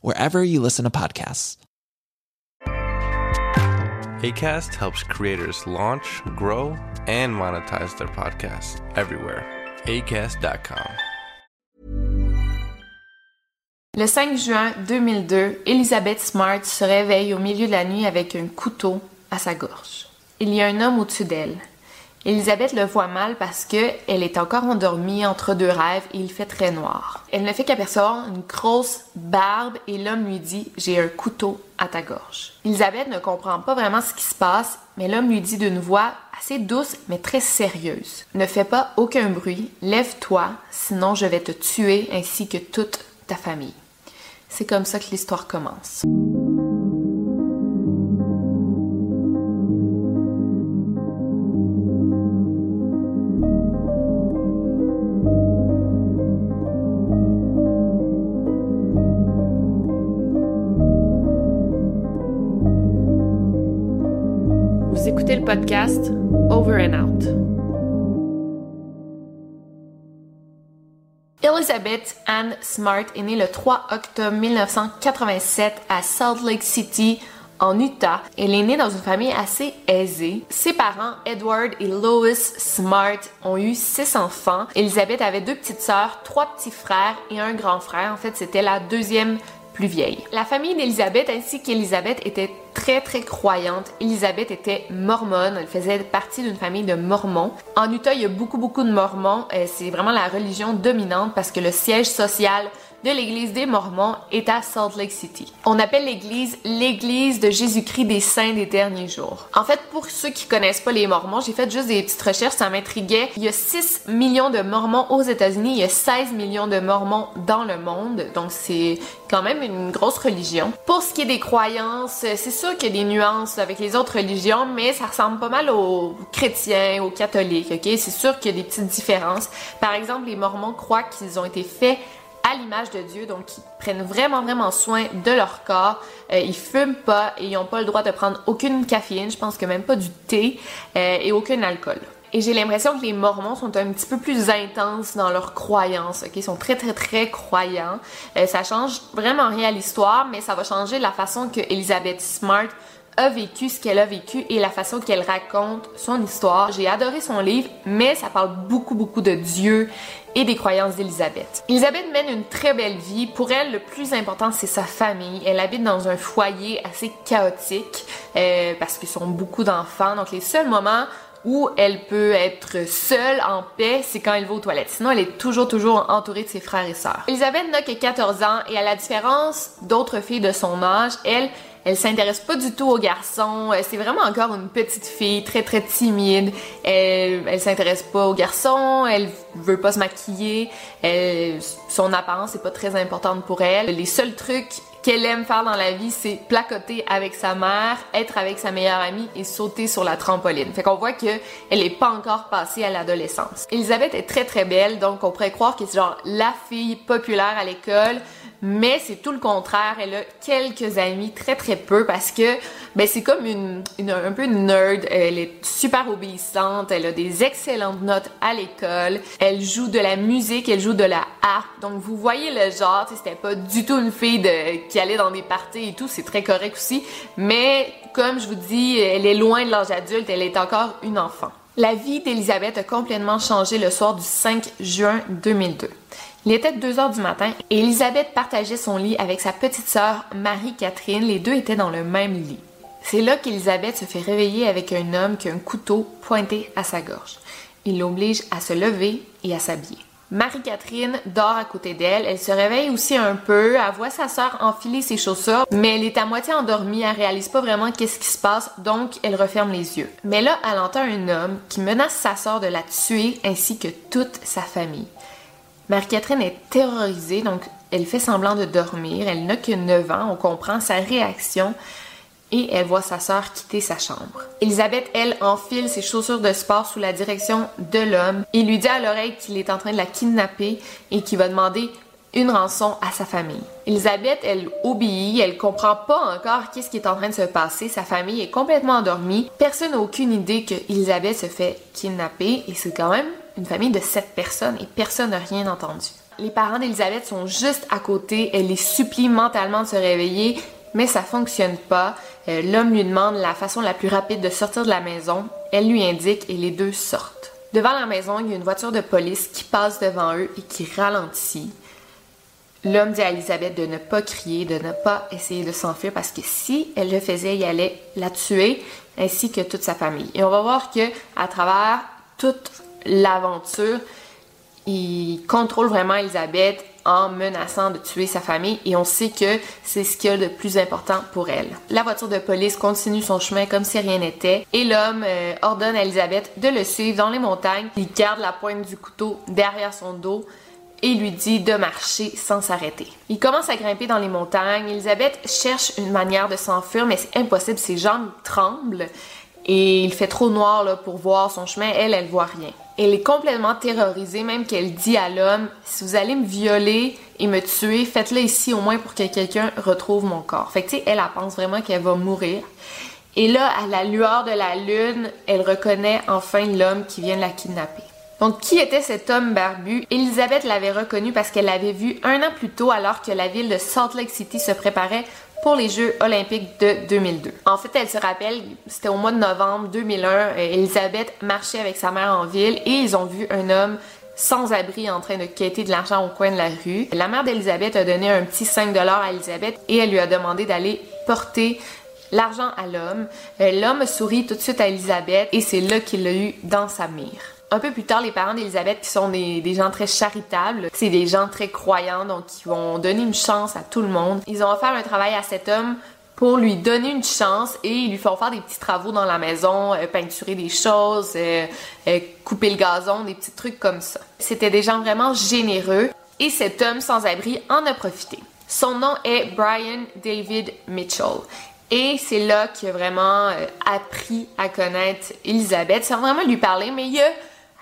wherever you listen to podcasts. ACAST helps creators launch, grow, and monetize their podcasts everywhere. ACAST.com. Le 5 juin 2002, Elizabeth Smart se réveille au milieu de la nuit avec un couteau à sa gorge. Il y a un homme au-dessus d'elle. Elisabeth le voit mal parce que elle est encore endormie entre deux rêves et il fait très noir. Elle ne fait qu'apercevoir une grosse barbe et l'homme lui dit J'ai un couteau à ta gorge. Elisabeth ne comprend pas vraiment ce qui se passe, mais l'homme lui dit d'une voix assez douce mais très sérieuse Ne fais pas aucun bruit, lève-toi, sinon je vais te tuer ainsi que toute ta famille. C'est comme ça que l'histoire commence. Over and Out. Elizabeth Ann Smart est née le 3 octobre 1987 à Salt Lake City, en Utah. Elle est née dans une famille assez aisée. Ses parents, Edward et Lois Smart, ont eu six enfants. Elizabeth avait deux petites sœurs, trois petits frères et un grand frère. En fait, c'était la deuxième plus vieille. La famille d'Elisabeth ainsi qu'Elisabeth était très très croyante. Elisabeth était mormone, elle faisait partie d'une famille de mormons. En Utah, il y a beaucoup beaucoup de mormons, euh, c'est vraiment la religion dominante parce que le siège social de l'église des Mormons est à Salt Lake City. On appelle l'église l'église de Jésus-Christ des saints des derniers jours. En fait, pour ceux qui connaissent pas les Mormons, j'ai fait juste des petites recherches, ça m'intriguait. Il y a 6 millions de Mormons aux États-Unis, il y a 16 millions de Mormons dans le monde, donc c'est quand même une grosse religion. Pour ce qui est des croyances, c'est sûr qu'il y a des nuances avec les autres religions, mais ça ressemble pas mal aux chrétiens, aux catholiques, ok? C'est sûr qu'il y a des petites différences. Par exemple, les Mormons croient qu'ils ont été faits à l'image de Dieu, donc ils prennent vraiment vraiment soin de leur corps. Euh, ils fument pas et ils n'ont pas le droit de prendre aucune caféine, je pense que même pas du thé euh, et aucun alcool. Et j'ai l'impression que les Mormons sont un petit peu plus intenses dans leurs croyances, ok? Ils sont très très très croyants. Euh, ça change vraiment rien à l'histoire, mais ça va changer la façon que Elizabeth Smart a vécu ce qu'elle a vécu et la façon qu'elle raconte son histoire. J'ai adoré son livre, mais ça parle beaucoup, beaucoup de Dieu et des croyances d'Elisabeth. Elisabeth mène une très belle vie. Pour elle, le plus important, c'est sa famille. Elle habite dans un foyer assez chaotique euh, parce qu'ils sont beaucoup d'enfants. Donc les seuls moments où elle peut être seule, en paix, c'est quand elle va aux toilettes. Sinon, elle est toujours, toujours entourée de ses frères et sœurs. Elisabeth n'a que 14 ans et à la différence d'autres filles de son âge, elle, elle s'intéresse pas du tout aux garçons. Euh, c'est vraiment encore une petite fille très très timide. Elle, elle s'intéresse pas aux garçons. Elle veut pas se maquiller. Son apparence est pas très importante pour elle. Les seuls trucs qu'elle aime faire dans la vie, c'est placoter avec sa mère, être avec sa meilleure amie et sauter sur la trampoline. Fait qu'on voit que elle est pas encore passée à l'adolescence. Elisabeth est très très belle, donc on pourrait croire que c'est genre la fille populaire à l'école, mais c'est tout le contraire. Elle a quelques amis, très très peu, parce que ben c'est comme une, un peu une nerd. Elle est super obéissante. Elle a des excellentes notes à l'école. Elle joue de la musique, elle joue de la harpe. Donc vous voyez le genre. C'était pas du tout une fille qui allait dans des parties et tout. C'est très correct aussi. Mais comme je vous dis, elle est loin de l'âge adulte. Elle est encore une enfant. La vie d'Elisabeth a complètement changé le soir du 5 juin 2002. Il était 2 heures du matin et Elisabeth partageait son lit avec sa petite sœur Marie-Catherine. Les deux étaient dans le même lit. C'est là qu'Elisabeth se fait réveiller avec un homme qui a un couteau pointé à sa gorge. Il l'oblige à se lever et à s'habiller. Marie-Catherine dort à côté d'elle. Elle se réveille aussi un peu. Elle voit sa sœur enfiler ses chaussures, mais elle est à moitié endormie. Elle réalise pas vraiment qu'est-ce qui se passe, donc elle referme les yeux. Mais là, elle entend un homme qui menace sa sœur de la tuer ainsi que toute sa famille. Marie-Catherine est terrorisée, donc elle fait semblant de dormir. Elle n'a que 9 ans, on comprend sa réaction et elle voit sa sœur quitter sa chambre. Elisabeth, elle, enfile ses chaussures de sport sous la direction de l'homme et lui dit à l'oreille qu'il est en train de la kidnapper et qu'il va demander une rançon à sa famille. Elisabeth, elle obéit, elle comprend pas encore qu'est-ce qui est en train de se passer. Sa famille est complètement endormie. Personne n'a aucune idée que Elisabeth se fait kidnapper et c'est quand même une famille de sept personnes et personne n'a rien entendu. Les parents d'Elisabeth sont juste à côté, elle les supplie mentalement de se réveiller, mais ça fonctionne pas. Euh, l'homme lui demande la façon la plus rapide de sortir de la maison. Elle lui indique et les deux sortent. Devant la maison, il y a une voiture de police qui passe devant eux et qui ralentit. L'homme dit à Elisabeth de ne pas crier, de ne pas essayer de s'enfuir parce que si elle le faisait, il allait la tuer ainsi que toute sa famille. Et on va voir que à travers toute l'aventure, il contrôle vraiment Elisabeth en menaçant de tuer sa famille et on sait que c'est ce qu'il y a de plus important pour elle. La voiture de police continue son chemin comme si rien n'était et l'homme euh, ordonne à Elisabeth de le suivre dans les montagnes. Il garde la pointe du couteau derrière son dos et lui dit de marcher sans s'arrêter. Il commence à grimper dans les montagnes. Elisabeth cherche une manière de s'enfuir mais c'est impossible, ses jambes tremblent et il fait trop noir pour voir son chemin. Elle, elle voit rien. Elle est complètement terrorisée, même qu'elle dit à l'homme Si vous allez me violer et me tuer, faites-le ici au moins pour que quelqu'un retrouve mon corps. Fait que, tu sais, elle, elle pense vraiment qu'elle va mourir. Et là, à la lueur de la lune, elle reconnaît enfin l'homme qui vient de la kidnapper. Donc, qui était cet homme barbu? Elisabeth l'avait reconnu parce qu'elle l'avait vu un an plus tôt alors que la ville de Salt Lake City se préparait pour les Jeux olympiques de 2002. En fait, elle se rappelle, c'était au mois de novembre 2001, euh, Elisabeth marchait avec sa mère en ville et ils ont vu un homme sans abri en train de quêter de l'argent au coin de la rue. La mère d'Elisabeth a donné un petit 5 à Elisabeth et elle lui a demandé d'aller porter l'argent à l'homme. Euh, l'homme sourit tout de suite à Elisabeth et c'est là qu'il l'a eu dans sa mire. Un peu plus tard, les parents d'Elisabeth, qui sont des, gens très charitables, c'est des gens très croyants, donc qui vont donner une chance à tout le monde. Ils ont offert un travail à cet homme pour lui donner une chance et ils lui font faire des petits travaux dans la maison, euh, peinturer des choses, euh, euh, couper le gazon, des petits trucs comme ça. C'était des gens vraiment généreux et cet homme sans abri en a profité. Son nom est Brian David Mitchell. Et c'est là qu'il a vraiment appris à connaître Elisabeth, sans vraiment lui parler, mais il a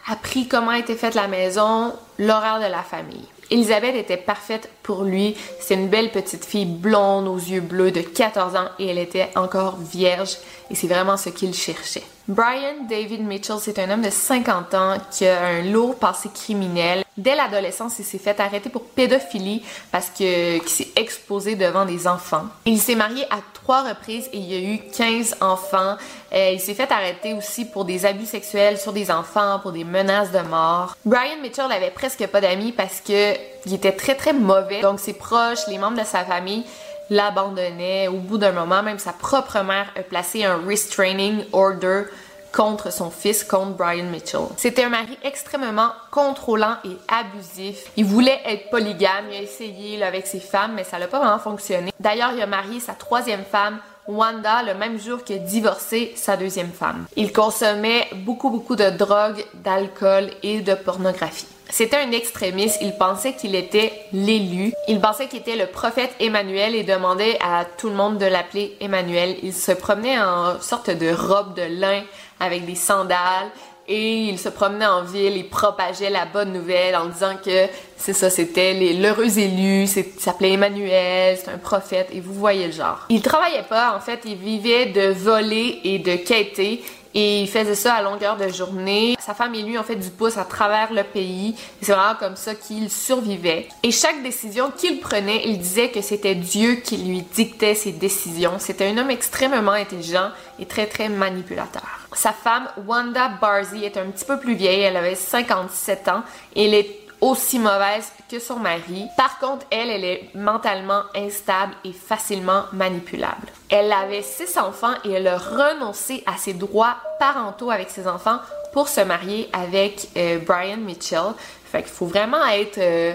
appris comment était faite la maison, l'horaire de la famille. Elisabeth était parfaite pour lui. C'est une belle petite fille blonde aux yeux bleus de 14 ans et elle était encore vierge et c'est vraiment ce qu'il cherchait. Brian David Mitchell, c'est un homme de 50 ans qui a un lourd passé criminel. Dès l'adolescence, il s'est fait arrêter pour pédophilie parce que qu'il s'est exposé devant des enfants. Il s'est marié à trois reprises et il a eu 15 enfants. Euh, il s'est fait arrêter aussi pour des abus sexuels sur des enfants, pour des menaces de mort. Brian Mitchell n'avait presque pas d'amis parce que il était très très mauvais. Donc ses proches, les membres de sa famille l'abandonnait. Au bout d'un moment, même sa propre mère a placé un restraining order contre son fils, contre Brian Mitchell. C'était un mari extrêmement contrôlant et abusif. Il voulait être polygame, il a essayé avec ses femmes, mais ça n'a pas vraiment fonctionné. D'ailleurs, il a marié sa troisième femme, Wanda, le même jour qu'il a divorcé sa deuxième femme. Il consommait beaucoup, beaucoup de drogue, d'alcool et de pornographie. C'était un extrémiste, il pensait qu'il était l'élu, il pensait qu'il était le prophète Emmanuel et demandait à tout le monde de l'appeler Emmanuel. Il se promenait en sorte de robe de lin avec des sandales et il se promenait en ville. Et propageait la bonne nouvelle en disant que c'est ça, c'était l'heureux élu, il s'appelait Emmanuel, c'est un prophète. Et vous voyez le genre. Il travaillait pas, en fait, il vivait de voler et de quêter et il faisait ça à longueur de journée. Sa femme et lui ont fait du pouce à travers le pays. C'est vraiment comme ça qu'il survivait. Et chaque décision qu'il prenait, il disait que c'était Dieu qui lui dictait ses décisions. C'était un homme extrêmement intelligent et très très manipulateur. Sa femme, Wanda Barzy, est un petit peu plus vieille. Elle avait 57 ans elle est aussi mauvaise que son mari. Par contre, elle, elle est mentalement instable et facilement manipulable. Elle avait six enfants et elle a renoncé à ses droits parentaux avec ses enfants pour se marier avec euh, Brian Mitchell. Fait qu'il faut vraiment être euh,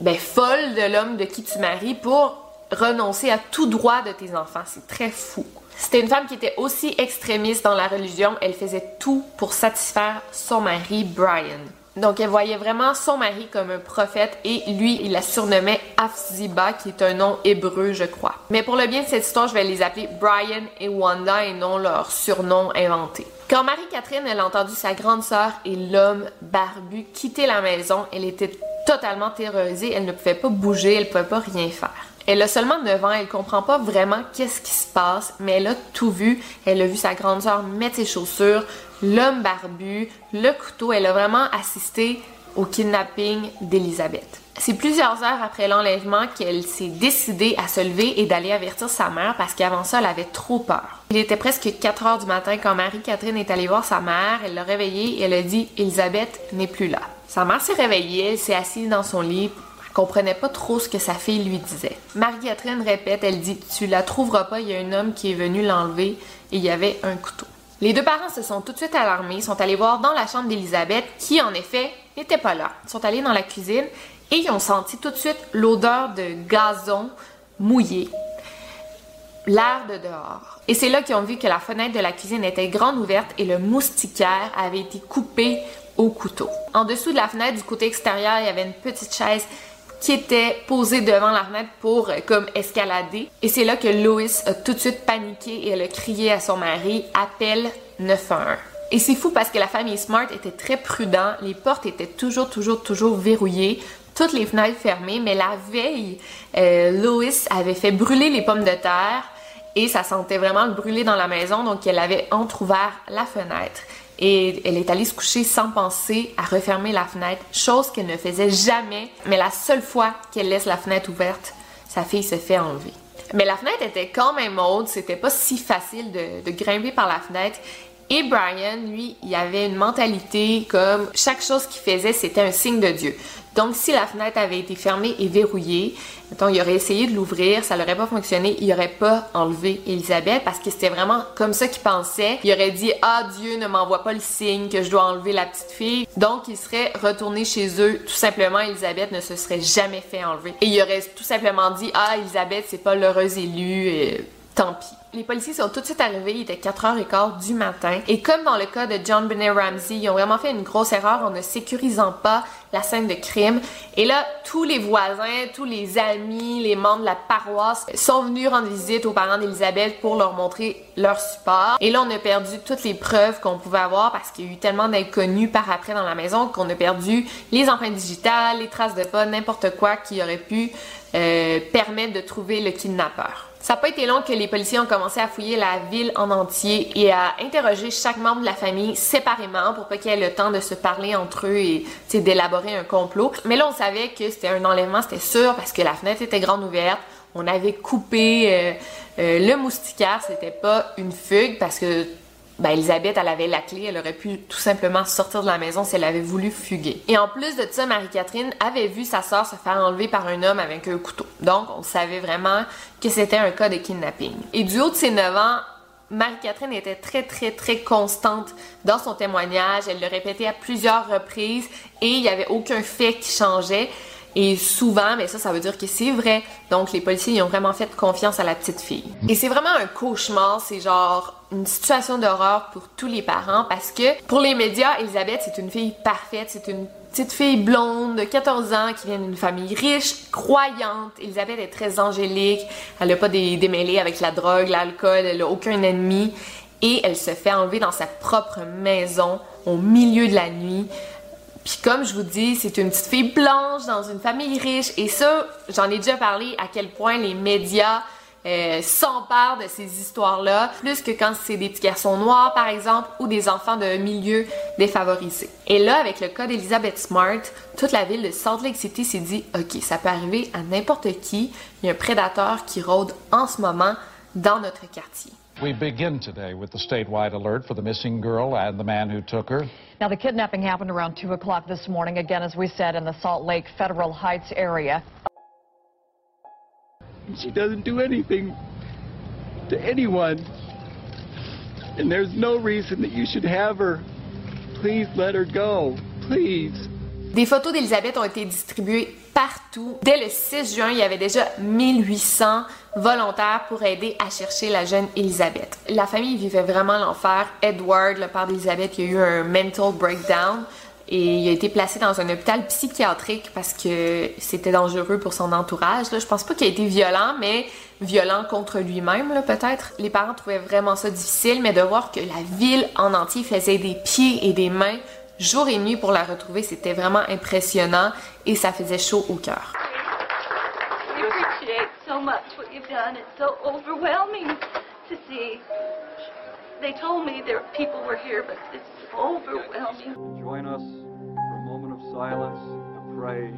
ben, folle de l'homme de qui tu maries pour renoncer à tout droit de tes enfants. C'est très fou. C'était une femme qui était aussi extrémiste dans la religion. Elle faisait tout pour satisfaire son mari Brian. Donc elle voyait vraiment son mari comme un prophète et lui, il la surnommait Afziba, qui est un nom hébreu, je crois. Mais pour le bien de cette histoire, je vais les appeler Brian et Wanda et non leur surnom inventé. Quand Marie-Catherine, elle a entendu sa grande sœur et l'homme barbu quitter la maison, elle était totalement terrorisée, elle ne pouvait pas bouger, elle ne pouvait pas rien faire. Elle a seulement 9 ans, elle comprend pas vraiment qu'est-ce qui se passe, mais elle a tout vu. Elle a vu sa grande sœur mettre ses chaussures, l'homme barbu, le couteau. Elle a vraiment assisté au kidnapping d'Elisabeth. C'est plusieurs heures après l'enlèvement qu'elle s'est décidée à se lever et d'aller avertir sa mère parce qu'avant ça, elle avait trop peur. Il était presque 4 heures du matin quand Marie-Catherine est allée voir sa mère. Elle l'a réveillée et elle a dit Elisabeth n'est plus là. Sa mère s'est réveillée, elle s'est assise dans son lit comprenait pas trop ce que sa fille lui disait. Marie-Catherine répète, elle dit Tu la trouveras pas, il y a un homme qui est venu l'enlever et il y avait un couteau. Les deux parents se sont tout de suite alarmés, sont allés voir dans la chambre d'Elisabeth, qui en effet n'était pas là. Ils sont allés dans la cuisine et ils ont senti tout de suite l'odeur de gazon mouillé, l'air de dehors. Et c'est là qu'ils ont vu que la fenêtre de la cuisine était grande ouverte et le moustiquaire avait été coupé au couteau. En dessous de la fenêtre, du côté extérieur, il y avait une petite chaise qui était posée devant la fenêtre pour euh, comme escalader. Et c'est là que Lois a tout de suite paniqué et elle a crié à son mari appelle 911. Et c'est fou parce que la famille Smart était très prudent, les portes étaient toujours toujours toujours verrouillées, toutes les fenêtres fermées, mais la veille, euh, Lois avait fait brûler les pommes de terre et ça sentait vraiment le brûler dans la maison, donc elle avait entrouvert la fenêtre et elle est allée se coucher sans penser à refermer la fenêtre, chose qu'elle ne faisait jamais, mais la seule fois qu'elle laisse la fenêtre ouverte, sa fille se fait enlever. Mais la fenêtre était quand même haute, c'était pas si facile de, de grimper par la fenêtre et Brian, lui, il avait une mentalité comme chaque chose qu'il faisait, c'était un signe de Dieu. Donc, si la fenêtre avait été fermée et verrouillée, mettons, il aurait essayé de l'ouvrir, ça n'aurait pas fonctionné, il n'aurait pas enlevé Elisabeth parce que c'était vraiment comme ça qu'il pensait. Il aurait dit Ah, Dieu ne m'envoie pas le signe que je dois enlever la petite fille. Donc, il serait retourné chez eux. Tout simplement, Elisabeth ne se serait jamais fait enlever. Et il aurait tout simplement dit Ah, Elisabeth, c'est pas l'heureuse élue, et tant pis. Les policiers sont tout de suite arrivés, il était 4h15 du matin. Et comme dans le cas de John Benet Ramsey, ils ont vraiment fait une grosse erreur en ne sécurisant pas la scène de crime. Et là, tous les voisins, tous les amis, les membres de la paroisse sont venus rendre visite aux parents d'Elisabeth pour leur montrer leur support. Et là, on a perdu toutes les preuves qu'on pouvait avoir parce qu'il y a eu tellement d'inconnus par après dans la maison qu'on a perdu les empreintes digitales, les traces de pas, n'importe quoi qui aurait pu euh, permettre de trouver le kidnappeur. Ça n'a pas été long que les policiers ont commencé à fouiller la ville en entier et à interroger chaque membre de la famille séparément pour pas qu'ils aient le temps de se parler entre eux et d'élaborer un complot. Mais là, on savait que c'était un enlèvement, c'était sûr, parce que la fenêtre était grande ouverte. On avait coupé euh, euh, le moustiquaire, c'était pas une fugue parce que ben, Elisabeth, elle avait la clé, elle aurait pu tout simplement sortir de la maison si elle avait voulu fuguer. Et en plus de ça, Marie-Catherine avait vu sa sœur se faire enlever par un homme avec un couteau. Donc, on savait vraiment que c'était un cas de kidnapping. Et du haut de ses 9 ans, Marie-Catherine était très, très, très constante dans son témoignage. Elle le répétait à plusieurs reprises et il n'y avait aucun fait qui changeait. Et souvent, mais ça, ça veut dire que c'est vrai. Donc, les policiers, ils ont vraiment fait confiance à la petite fille. Et c'est vraiment un cauchemar. C'est genre une situation d'horreur pour tous les parents parce que pour les médias, Elisabeth, c'est une fille parfaite. C'est une petite fille blonde de 14 ans qui vient d'une famille riche, croyante. Elisabeth est très angélique. Elle n'a pas des démêlés avec la drogue, l'alcool. Elle n'a aucun ennemi. et elle se fait enlever dans sa propre maison au milieu de la nuit. Puis comme je vous dis, c'est une petite fille blanche dans une famille riche et ça, j'en ai déjà parlé à quel point les médias euh, s'emparent de ces histoires-là, plus que quand c'est des petits garçons noirs par exemple ou des enfants de milieux défavorisés. Et là, avec le cas d'Elizabeth Smart, toute la ville de Salt Lake City s'est dit, ok, ça peut arriver à n'importe qui. Il y a un prédateur qui rôde en ce moment dans notre quartier. We begin today with the statewide alert for the missing girl and the man who took her. Now, the kidnapping happened around 2 o'clock this morning, again, as we said, in the Salt Lake Federal Heights area. She doesn't do anything to anyone. And there's no reason that you should have her. Please let her go. Please. Des photos d'Elisabeth ont été distribuées partout. Dès le 6 juin, il y avait déjà 1800 volontaires pour aider à chercher la jeune Elisabeth. La famille vivait vraiment l'enfer. Edward, le père d'Elisabeth, a eu un mental breakdown et il a été placé dans un hôpital psychiatrique parce que c'était dangereux pour son entourage. Je pense pas qu'il a été violent, mais violent contre lui-même, peut-être. Les parents trouvaient vraiment ça difficile, mais de voir que la ville en entier faisait des pieds et des mains jour et nuit pour la retrouver, c'était vraiment impressionnant et ça faisait chaud au cœur. Join us for a moment of silence and pray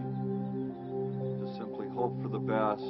to simply hope for the best,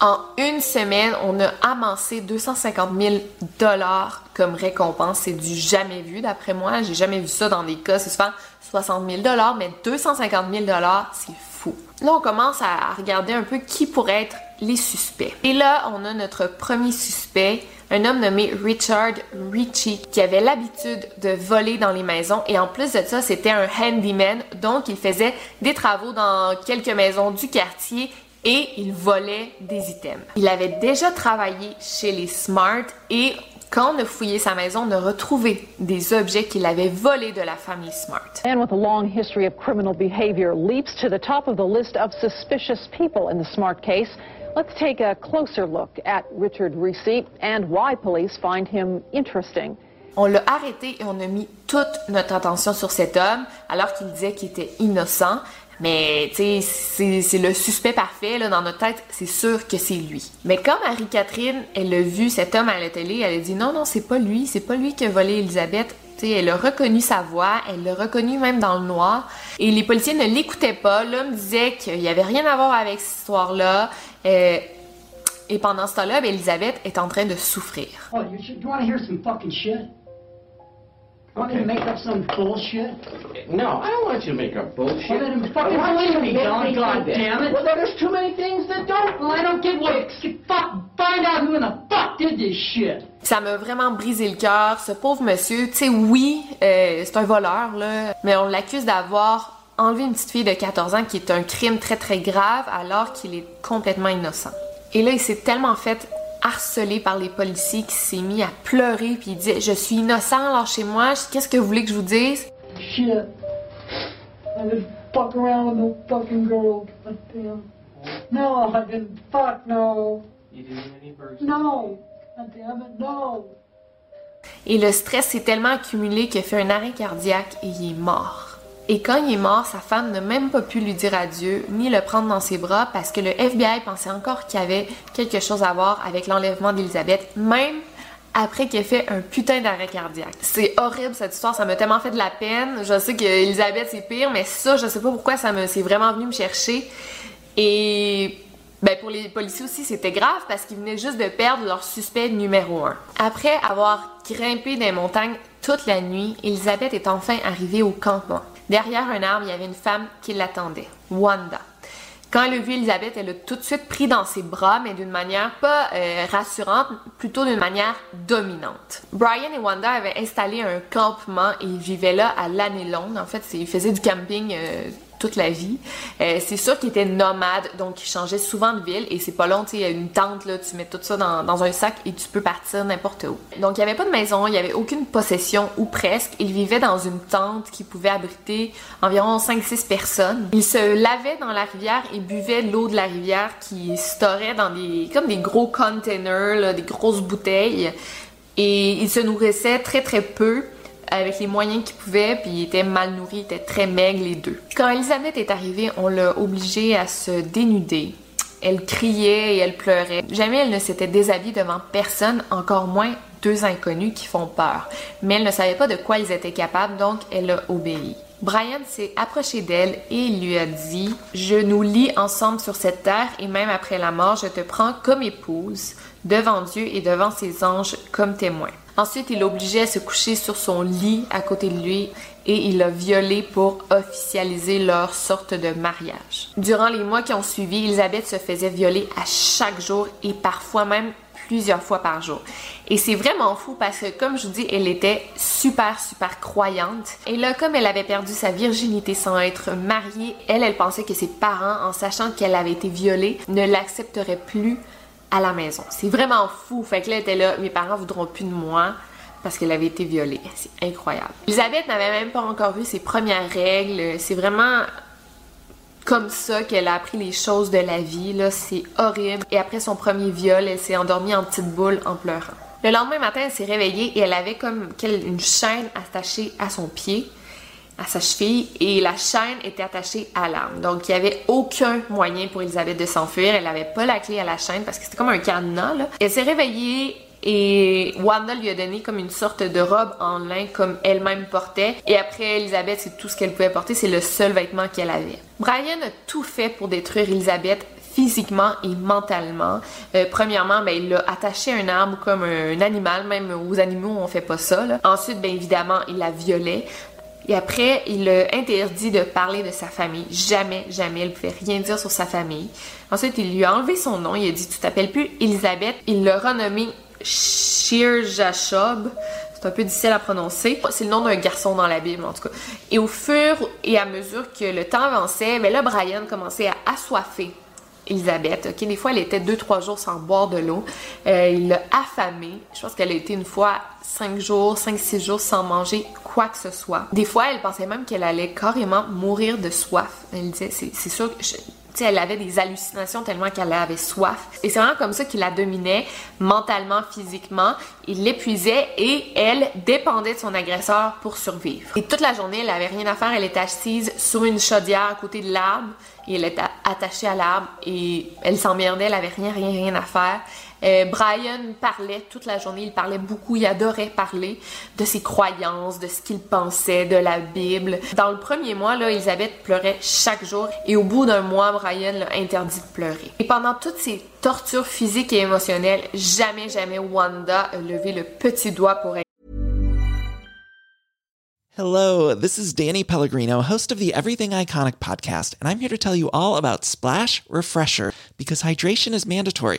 En une semaine, on a amassé 250 000 dollars comme récompense. C'est du jamais vu, d'après moi. J'ai jamais vu ça dans des cas. C'est souvent 60 000 dollars, mais 250 000 dollars, c'est fou. Là, on commence à regarder un peu qui pourrait être les suspects. Et là, on a notre premier suspect, un homme nommé Richard Ritchie, qui avait l'habitude de voler dans les maisons. Et en plus de ça, c'était un handyman, donc il faisait des travaux dans quelques maisons du quartier et il volait des items. Il avait déjà travaillé chez les Smart et quand on a fouillé sa maison, on a retrouvé des objets qu'il avait volés de la famille Smart. Man with a long history of criminal behavior leaps to the top of the list of suspicious people in the Smart case. Let's take a closer look at Richard Reese and why police find him interesting. On l'a arrêté et on a mis toute notre attention sur cet homme alors qu'il disait qu'il était innocent. Mais, tu sais, c'est- le suspect parfait, là, dans notre tête, c'est sûr que c'est lui. Mais quand Marie-Catherine, elle a vu cet homme à la télé, elle a dit non, non, c'est pas lui, c'est pas lui qui a volé Elisabeth. Tu sais, elle a reconnu sa voix, elle l'a reconnu même dans le noir. Et les policiers ne l'écoutaient pas. L'homme disait qu'il y avait rien à voir avec cette histoire-là. Euh, et pendant ce temps-là, ben, Elisabeth est en train de souffrir. Oh, you, shit? You want me to make up some bullshit? No, I don't want you to make up bullshit. Well, then fucking I want you to believe me, make Don, me God convinced. damn it. Well, there's too many things that don't. Well, I don't give a fuck. Find out who in the fuck did this shit. Ça m'a vraiment brisé le cœur. Ce pauvre monsieur, tu sais, oui, euh, c'est un voleur, là, mais on l'accuse d'avoir enlevé une petite fille de 14 ans qui est un crime très très grave alors qu'il est complètement innocent. Et là, il s'est tellement fait harceler par les policiers qu'il s'est mis à pleurer puis il dit Je suis innocent, lâchez-moi, qu'est-ce que vous voulez que je vous dise Shit. I didn't fuck around with no fucking girl. God damn. No, I didn't. Fuck no. You didn't any birds. No. God damn it, no. Et le stress s'est tellement accumulé qu'il a fait un arrêt cardiaque et il est mort. Et quand il est mort, sa femme n'a même pas pu lui dire adieu, ni le prendre dans ses bras, parce que le FBI pensait encore qu'il y avait quelque chose à voir avec l'enlèvement d'Elisabeth, même après qu'il ait fait un putain d'arrêt cardiaque. C'est horrible cette histoire, ça m'a tellement fait de la peine. Je sais que Elisabeth c'est pire, mais ça, je sais pas pourquoi ça me, c'est vraiment venu me chercher. Et ben pour les policiers aussi, c'était grave parce qu'ils venaient juste de perdre leur suspect numéro un. Après avoir grimpé des montagnes toute la nuit, Elisabeth est enfin arrivée au campement. Derrière un arbre, il y avait une femme qui l'attendait, Wanda. Quand elle a vu Elisabeth, elle a tout de suite pris dans ses bras, mais d'une manière pas euh, rassurante, plutôt d'une manière dominante. Brian et Wanda avaient installé un campement et ils vivaient là à l'année longue. En fait, ils faisaient du camping euh, toute la vie. Euh, c'est sûr qu'ils étaient nomades, donc ils changeaient souvent de ville et c'est pas long, tu sais, il une tente, là, tu mets tout ça dans, un sac et tu peux partir n'importe où. Donc il y avait pas de maison, il y avait aucune possession ou presque. Ils vivaient dans une tente qui pouvait abriter environ 5-6 personnes. Ils se lavaient dans la rivière et buvaient l'eau de la rivière qui storait dans des gros containers, des grosses bouteilles. Et il se nourrissait très très peu avec les moyens qu'il pouvait, puis il était mal nourri, il était très maigre les deux. Quand Elisabeth est arrivée, on l'a obligée à se dénuder. Elle criait et elle pleurait. Jamais elle ne s'était déshabillée devant personne, encore moins deux inconnus qui font peur. Mais elle ne savait pas de quoi ils étaient capables, donc elle a obéi. Brian s'est approché d'elle et lui a dit Je nous lie ensemble sur cette terre et même après la mort, je te prends comme épouse devant Dieu et devant ses anges comme témoin. Ensuite, il l'obligeait à se coucher sur son lit à côté de lui et il l'a violée pour officialiser leur sorte de mariage. Durant les mois qui ont suivi, Elisabeth se faisait violer à chaque jour et parfois même plusieurs fois par jour. Et c'est vraiment fou parce que, comme je vous dis, elle était super, super croyante. Et là, comme elle avait perdu sa virginité sans être mariée, elle, elle pensait que ses parents, en sachant qu'elle avait été violée, ne l'accepteraient plus à la maison. C'est vraiment fou. Fait que là, elle était là, mes parents voudront plus de moi parce qu'elle avait été violée. C'est incroyable. Elisabeth n'avait même pas encore vu ses premières règles. C'est vraiment comme ça qu'elle a appris les choses de la vie. Là, c'est horrible. Et après son premier viol, elle s'est endormie en petite boule en pleurant. Le lendemain matin, elle s'est réveillée et elle avait comme une chaîne attachée à son pied, à sa cheville, et la chaîne était attachée à l'arme. Donc, il n'y avait aucun moyen pour Elisabeth de s'enfuir. Elle n'avait pas la clé à la chaîne parce que c'était comme un cadenas. Elle s'est réveillée et Wanda lui a donné comme une sorte de robe en lin comme elle-même portait. Et après, Elisabeth, c'est tout ce qu'elle pouvait porter, c'est le seul vêtement qu'elle avait. Brian a tout fait pour détruire Elisabeth physiquement et mentalement. Euh, premièrement, ben, il l'a attaché à un arbre comme un animal, même aux animaux on fait pas ça. Ensuite, ben, évidemment, il la violait. Et après, il a interdit de parler de sa famille. Jamais, jamais, elle pouvait rien dire sur sa famille. Ensuite, il lui a enlevé son nom. Il a dit, tu t'appelles plus Elisabeth. Il l'a renommé Shir Jashob. C'est un peu difficile à prononcer. C'est le nom d'un garçon dans la Bible, en tout cas. Et au fur et à mesure que le temps avançait, ben là, Brian commençait à assoiffer Elisabeth. Ok, des fois, elle était deux, trois jours sans boire de l'eau. Euh, il l'a affamée. Je pense qu'elle a été une fois cinq jours, cinq, six jours sans manger quoi que ce soit. Des fois, elle pensait même qu'elle allait carrément mourir de soif. Elle disait, c'est sûr que elle avait des hallucinations tellement qu'elle avait soif. Et c'est vraiment comme ça qu'il la dominait mentalement, physiquement. Il l'épuisait et elle dépendait de son agresseur pour survivre. Et toute la journée, elle avait rien à faire. Elle était assise sur une chaudière à côté de l'arbre et elle était attachée à l'arbre et elle s'emmerdait. Elle avait rien, rien, rien à faire. Euh, Brian parlait toute la journée, il parlait beaucoup, il adorait parler de ses croyances, de ce qu'il pensait, de la Bible. Dans le premier mois, là, Elisabeth pleurait chaque jour et au bout d'un mois, Brian l'a interdit de pleurer. Et pendant toutes ces tortures physiques et émotionnelles, jamais, jamais Wanda a levé le petit doigt pour elle. Hello, this is Danny Pellegrino, host of the Everything Iconic podcast, and I'm here to tell you all about Splash Refresher because hydration is mandatory.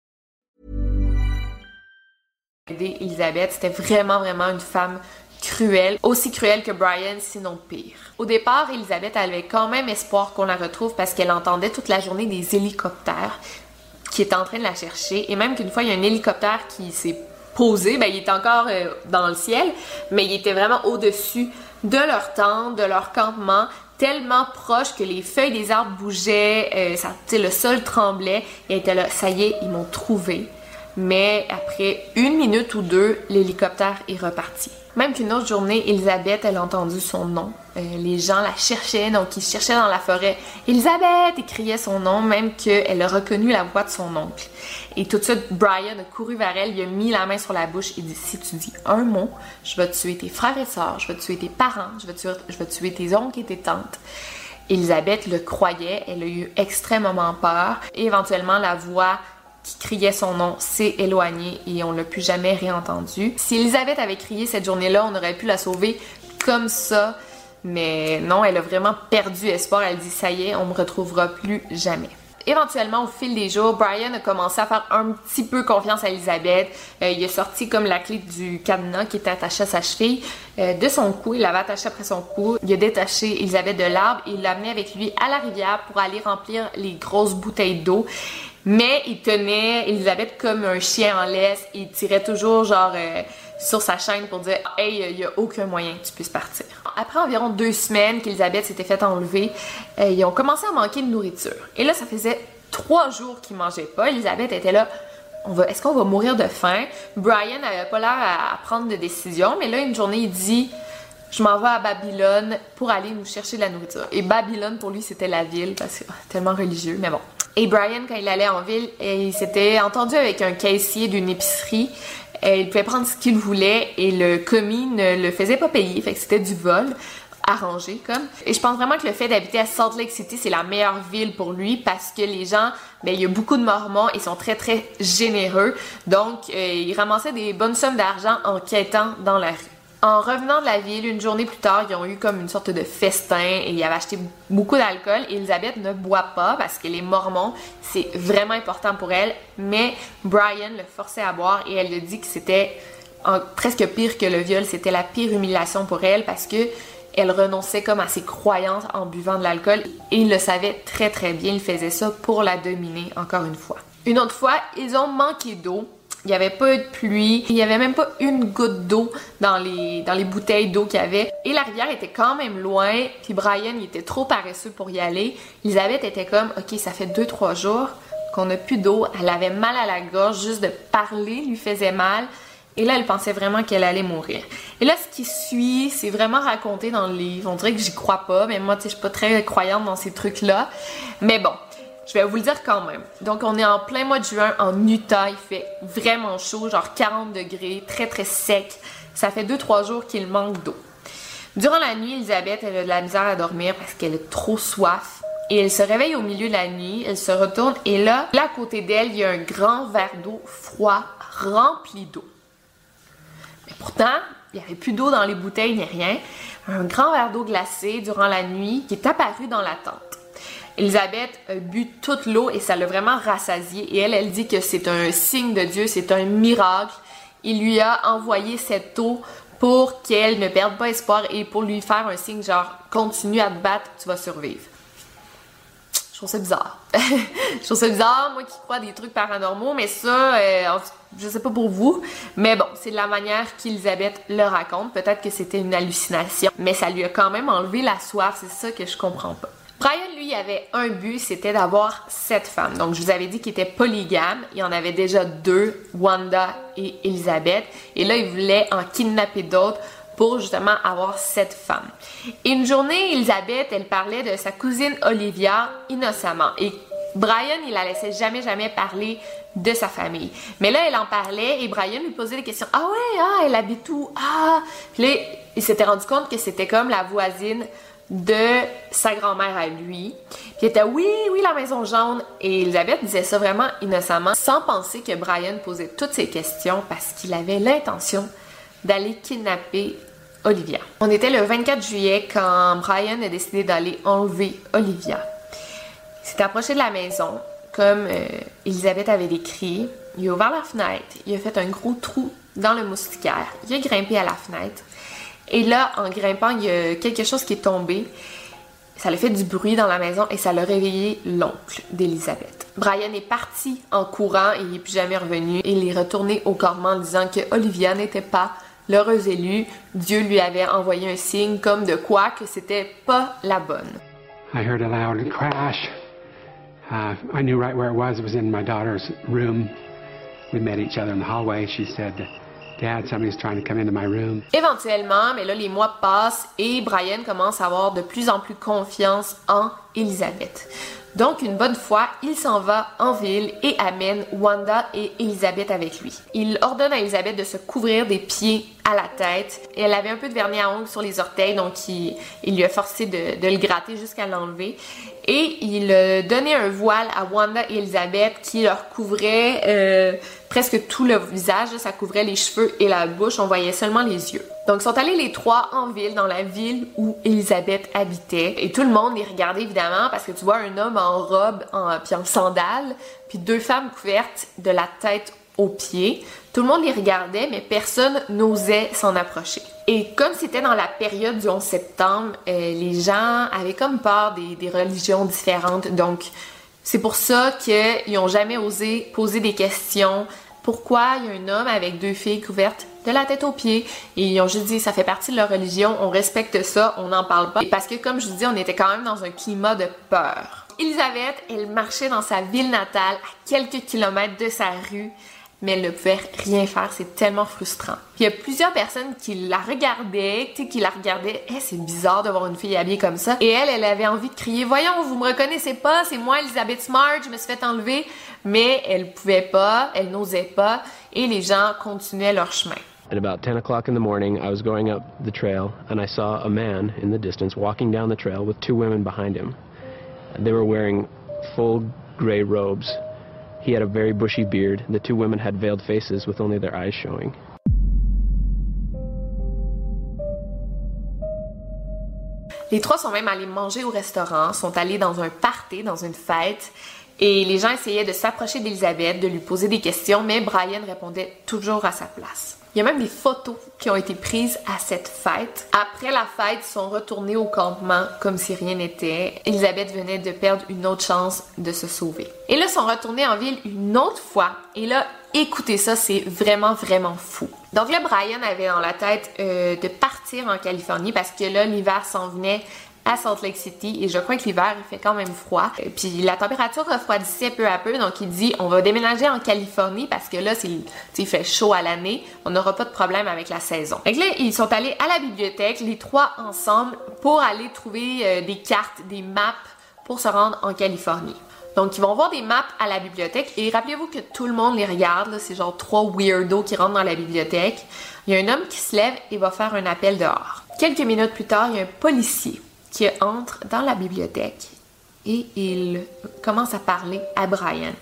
Elisabeth, c'était vraiment, vraiment une femme cruelle, aussi cruelle que Brian, sinon pire. Au départ, Elisabeth avait quand même espoir qu'on la retrouve parce qu'elle entendait toute la journée des hélicoptères qui étaient en train de la chercher. Et même qu'une fois, il y a un hélicoptère qui s'est posé, ben, il était encore euh, dans le ciel, mais il était vraiment au-dessus de leur tente, de leur campement, tellement proche que les feuilles des arbres bougeaient, euh, ça, le sol tremblait, et elle était là, ça y est, ils m'ont trouvé mais après une minute ou deux, l'hélicoptère est reparti. Même qu'une autre journée, Elisabeth, elle a entendu son nom. Euh, les gens la cherchaient, donc ils cherchaient dans la forêt. Elisabeth! Et criait son nom, même qu'elle a reconnu la voix de son oncle. Et tout de suite, Brian a couru vers elle, il a mis la main sur la bouche et dit Si tu dis un mot, je vais tuer tes frères et sœurs, je vais tuer tes parents, je vais tuer, je vais tuer tes oncles et tes tantes. Elisabeth le croyait, elle a eu extrêmement peur. Et éventuellement, la voix qui criait son nom s'est éloigné et on l'a plus jamais réentendu. Si Elisabeth avait crié cette journée-là, on aurait pu la sauver comme ça, mais non, elle a vraiment perdu espoir. Elle dit ça y est, on me retrouvera plus jamais. éventuellement, au fil des jours, Brian a commencé à faire un petit peu confiance à Elisabeth. Euh, il a sorti comme la clé du cadenas qui était attaché à sa cheville euh, de son cou. Il l'avait attaché après son cou. Il a détaché Elisabeth de l'arbre et l'a amené avec lui à la rivière pour aller remplir les grosses bouteilles d'eau. Mais il tenait Elisabeth comme un chien en laisse. Il tirait toujours genre euh, sur sa chaîne pour dire Hey, il n'y a aucun moyen que tu puisses partir. Après environ deux semaines qu'Elisabeth s'était fait enlever, euh, ils ont commencé à manquer de nourriture. Et là, ça faisait trois jours qu'ils mangeaient pas. Elisabeth était là. On va, est-ce qu'on va mourir de faim? Brian n'avait pas l'air à prendre de décision, mais là, une journée, il dit je m'en vais à Babylone pour aller nous chercher de la nourriture. Et Babylone, pour lui, c'était la ville, parce que tellement religieux, mais bon. Et Brian, quand il allait en ville, il s'était entendu avec un caissier d'une épicerie. Il pouvait prendre ce qu'il voulait et le commis ne le faisait pas payer. Fait que c'était du vol arrangé comme. Et je pense vraiment que le fait d'habiter à Salt Lake City, c'est la meilleure ville pour lui parce que les gens, ben, il y a beaucoup de Mormons et sont très très généreux. Donc, euh, il ramassait des bonnes sommes d'argent en quêtant dans la rue. En revenant de la ville, une journée plus tard, ils ont eu comme une sorte de festin et ils avaient acheté beaucoup d'alcool. Elisabeth ne boit pas parce que les Mormons, c'est vraiment important pour elle, mais Brian le forçait à boire et elle lui dit que c'était presque pire que le viol, c'était la pire humiliation pour elle parce que elle renonçait comme à ses croyances en buvant de l'alcool et il le savait très très bien, il faisait ça pour la dominer encore une fois. Une autre fois, ils ont manqué d'eau il n'y avait pas eu de pluie. Il n'y avait même pas une goutte d'eau dans les, bouteilles d'eau qu'il y avait. Et la rivière était quand même loin. Puis Brian, il était trop paresseux pour y aller. Elisabeth était comme, OK, ça fait deux, trois jours qu'on n'a plus d'eau. Elle avait mal à la gorge. Juste de parler lui faisait mal. Et là, elle pensait vraiment qu'elle allait mourir. Et là, ce qui suit, c'est vraiment raconté dans le livre. On dirait que j'y crois pas, mais moi, tu sais, je suis pas très croyante dans ces trucs-là. Mais bon, je vais vous le dire quand même. Donc, on est en plein mois de juin en Utah. Il fait vraiment chaud, genre 40 degrés, très très sec. Ça fait 2-3 jours qu'il manque d'eau. Durant la nuit, Elisabeth, elle a de la misère à dormir parce qu'elle a trop soif. Et elle se réveille au milieu de la nuit, elle se retourne et là, là à côté d'elle, il y a un grand verre d'eau froid rempli d'eau. Mais pourtant, il n'y avait plus d'eau dans les bouteilles ni rien. Un grand verre d'eau glacée durant la nuit qui est apparu dans la tente. Elisabeth a bu toute l'eau et ça l'a vraiment rassasiée. Et elle, elle dit que c'est un signe de Dieu, c'est un miracle. Il lui a envoyé cette eau pour qu'elle ne perde pas espoir et pour lui faire un signe genre continue à te battre, tu vas survivre. Je trouve ça bizarre. je trouve ça bizarre, moi qui crois des trucs paranormaux, mais ça, euh, je sais pas pour vous, mais bon, c'est de la manière qu'Elisabeth le raconte. Peut-être que c'était une hallucination, mais ça lui a quand même enlevé la soif, c'est ça que je comprends pas. Brian, lui, avait un but, c'était d'avoir sept femmes. Donc, je vous avais dit qu'il était polygame. Il en avait déjà deux, Wanda et Elizabeth. Et là, il voulait en kidnapper d'autres pour justement avoir sept femmes. Et une journée, Elisabeth, elle parlait de sa cousine Olivia innocemment. Et Brian, il la laissait jamais, jamais parler de sa famille. Mais là, elle en parlait et Brian lui posait des questions. Ah ouais, ah, elle habite où? Ah! Puis là, il s'était rendu compte que c'était comme la voisine de sa grand-mère à lui. Puis il était oui, oui, la maison jaune. Et Elisabeth disait ça vraiment innocemment, sans penser que Brian posait toutes ces questions parce qu'il avait l'intention d'aller kidnapper Olivia. On était le 24 juillet quand Brian a décidé d'aller enlever Olivia. Il s'est approché de la maison, comme euh, Elisabeth avait décrit. Il a ouvert la fenêtre, il a fait un gros trou dans le moustiquaire, il a grimpé à la fenêtre. Et là, en grimpant, il y a quelque chose qui est tombé. Ça a fait du bruit dans la maison et ça l'a réveillé l'oncle d'Elisabeth. Brian est parti en courant et il n'est plus jamais revenu. Il est retourné au Cormont en disant que Olivia n'était pas l'heureuse élue. Dieu lui avait envoyé un signe comme de quoi que c'était pas la bonne. I heard a loud crash. Uh, I knew right where it was. It was in my daughter's room. We met each other in the hallway. She said, Dad, somebody's trying to come into my room. Éventuellement, mais là, les mois passent et Brian commence à avoir de plus en plus confiance en Elizabeth. Donc, une bonne fois, il s'en va en ville et amène Wanda et Elizabeth avec lui. Il ordonne à Elizabeth de se couvrir des pieds à la tête. Elle avait un peu de vernis à ongles sur les orteils, donc il, lui a forcé de, le gratter jusqu'à l'enlever. Et il donnait un voile à Wanda et Elizabeth qui leur couvrait euh, presque tout le visage. Ça couvrait les cheveux et la bouche. On voyait seulement les yeux. Donc, ils sont allés les trois en ville, dans la ville où Elisabeth habitait. Et tout le monde les regardait évidemment parce que tu vois un homme en robe en, puis en sandales, puis deux femmes couvertes de la tête aux pieds. Tout le monde les regardait, mais personne n'osait s'en approcher. Et comme c'était dans la période du 11 septembre, euh, les gens avaient comme peur des, religions différentes. Donc, c'est pour ça qu'ils n'ont jamais osé poser des questions. Pourquoi il y a un homme avec deux filles couvertes de la tête aux pieds? Et ils ont juste dit, ça fait partie de leur religion, on respecte ça, on n'en parle pas. Parce que, comme je vous dis, on était quand même dans un climat de peur. Elisabeth, elle marchait dans sa ville natale, à quelques kilomètres de sa rue mais elle ne pouvait rien faire, c'est tellement frustrant. Il y a plusieurs personnes qui la regardaient, qui la regardaient, eh, c'est bizarre de voir une fille habillée comme ça. Et elle, elle avait envie de crier, voyons, vous me reconnaissez pas, c'est moi, Elisabeth Smart, je me suis fait enlever. Mais elle pouvait pas, elle n'osait pas, et les gens continuaient leur chemin. At about 10 o'clock in the morning, I was going up the trail and I saw a man in the distance walking down the trail with two women behind him. They were wearing full gray robes He had a very bushy beard. And the two women had veiled faces with only their eyes showing. Les trois sont même allés manger au restaurant, sont allés dans un party, dans une fête, et les gens essayaient de s'approcher d'Elisabeth, de lui poser des questions, mais Brian répondait toujours à sa place. Il y a même des photos qui ont été prises à cette fête. Après la fête, ils sont retournés au campement comme si rien n'était. Elisabeth venait de perdre une autre chance de se sauver. Et là, ils sont retournés en ville une autre fois. Et là, écoutez ça, c'est vraiment, vraiment fou. Donc là, Brian avait dans la tête euh, de partir en Californie parce que là, l'hiver s'en venait à Salt Lake City et je crois que l'hiver il fait quand même froid. Euh, puis la température refroidissait peu à peu donc il dit on va déménager en Californie parce que là il fait chaud à l'année, on n'aura pas de problème avec la saison. Donc là ils sont allés à la bibliothèque les trois ensemble pour aller trouver euh, des cartes, des maps pour se rendre en Californie. Donc, ils vont voir des maps à la bibliothèque et rappelez-vous que tout le monde les regarde. C'est genre trois weirdos qui rentrent dans la bibliothèque. Il y a un homme qui se lève et va faire un appel dehors. Quelques minutes plus tard, il y a un policier qui entre dans la bibliothèque et il commence à parler à Brian.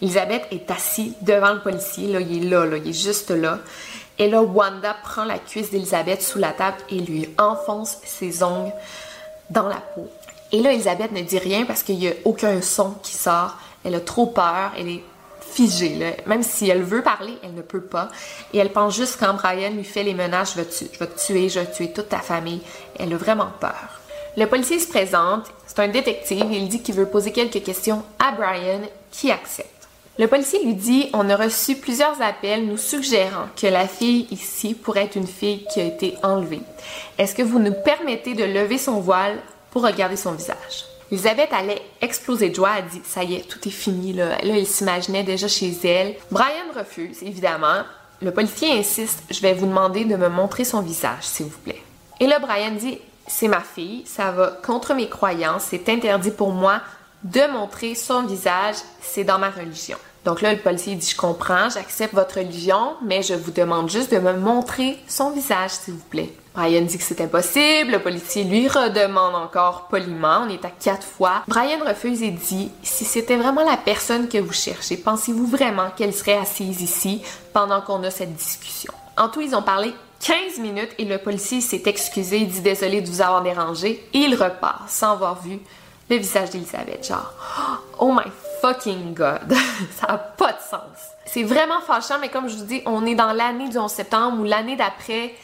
Elisabeth est assise devant le policier, là, il est là, il est juste là. Et là, Wanda prend la cuisse d'Elisabeth sous la table et lui enfonce ses ongles dans la peau. Et là, Elisabeth ne dit rien parce qu'il n'y a aucun son qui sort. Elle a trop peur, elle est figée. Même si elle veut parler, elle ne peut pas. Et elle pense juste quand Brian lui fait les menaces, je je vais te tuer, je vais tuer toute ta famille. Elle a vraiment peur. Le policier se présente, c'est un détective, il dit qu'il veut poser quelques questions à Brian, qui accepte. Le policier lui dit On a reçu plusieurs appels nous suggérant que la fille ici pourrait être une fille qui a été enlevée. Est-ce que vous nous permettez de lever son voile pour regarder son visage Elisabeth allait exploser de joie, elle dit Ça y est, tout est fini. Là, là il s'imaginait déjà chez elle. Brian refuse, évidemment. Le policier insiste Je vais vous demander de me montrer son visage, s'il vous plaît. Et là, Brian dit c'est ma fille, ça va contre mes croyances, c'est interdit pour moi de montrer son visage, c'est dans ma religion. Donc là, le policier dit, je comprends, j'accepte votre religion, mais je vous demande juste de me montrer son visage, s'il vous plaît. Brian dit que c'est impossible, le policier lui redemande encore poliment, on est à quatre fois. Brian refuse et dit, si c'était vraiment la personne que vous cherchez, pensez-vous vraiment qu'elle serait assise ici pendant qu'on a cette discussion? En tout, ils ont parlé 15 minutes et le policier s'est excusé, dit désolé de vous avoir dérangé et il repart sans avoir vu le visage d'Elisabeth. Genre, oh my fucking god, ça n'a pas de sens. C'est vraiment fâchant, mais comme je vous dis, on est dans l'année du 11 septembre ou l'année d'après.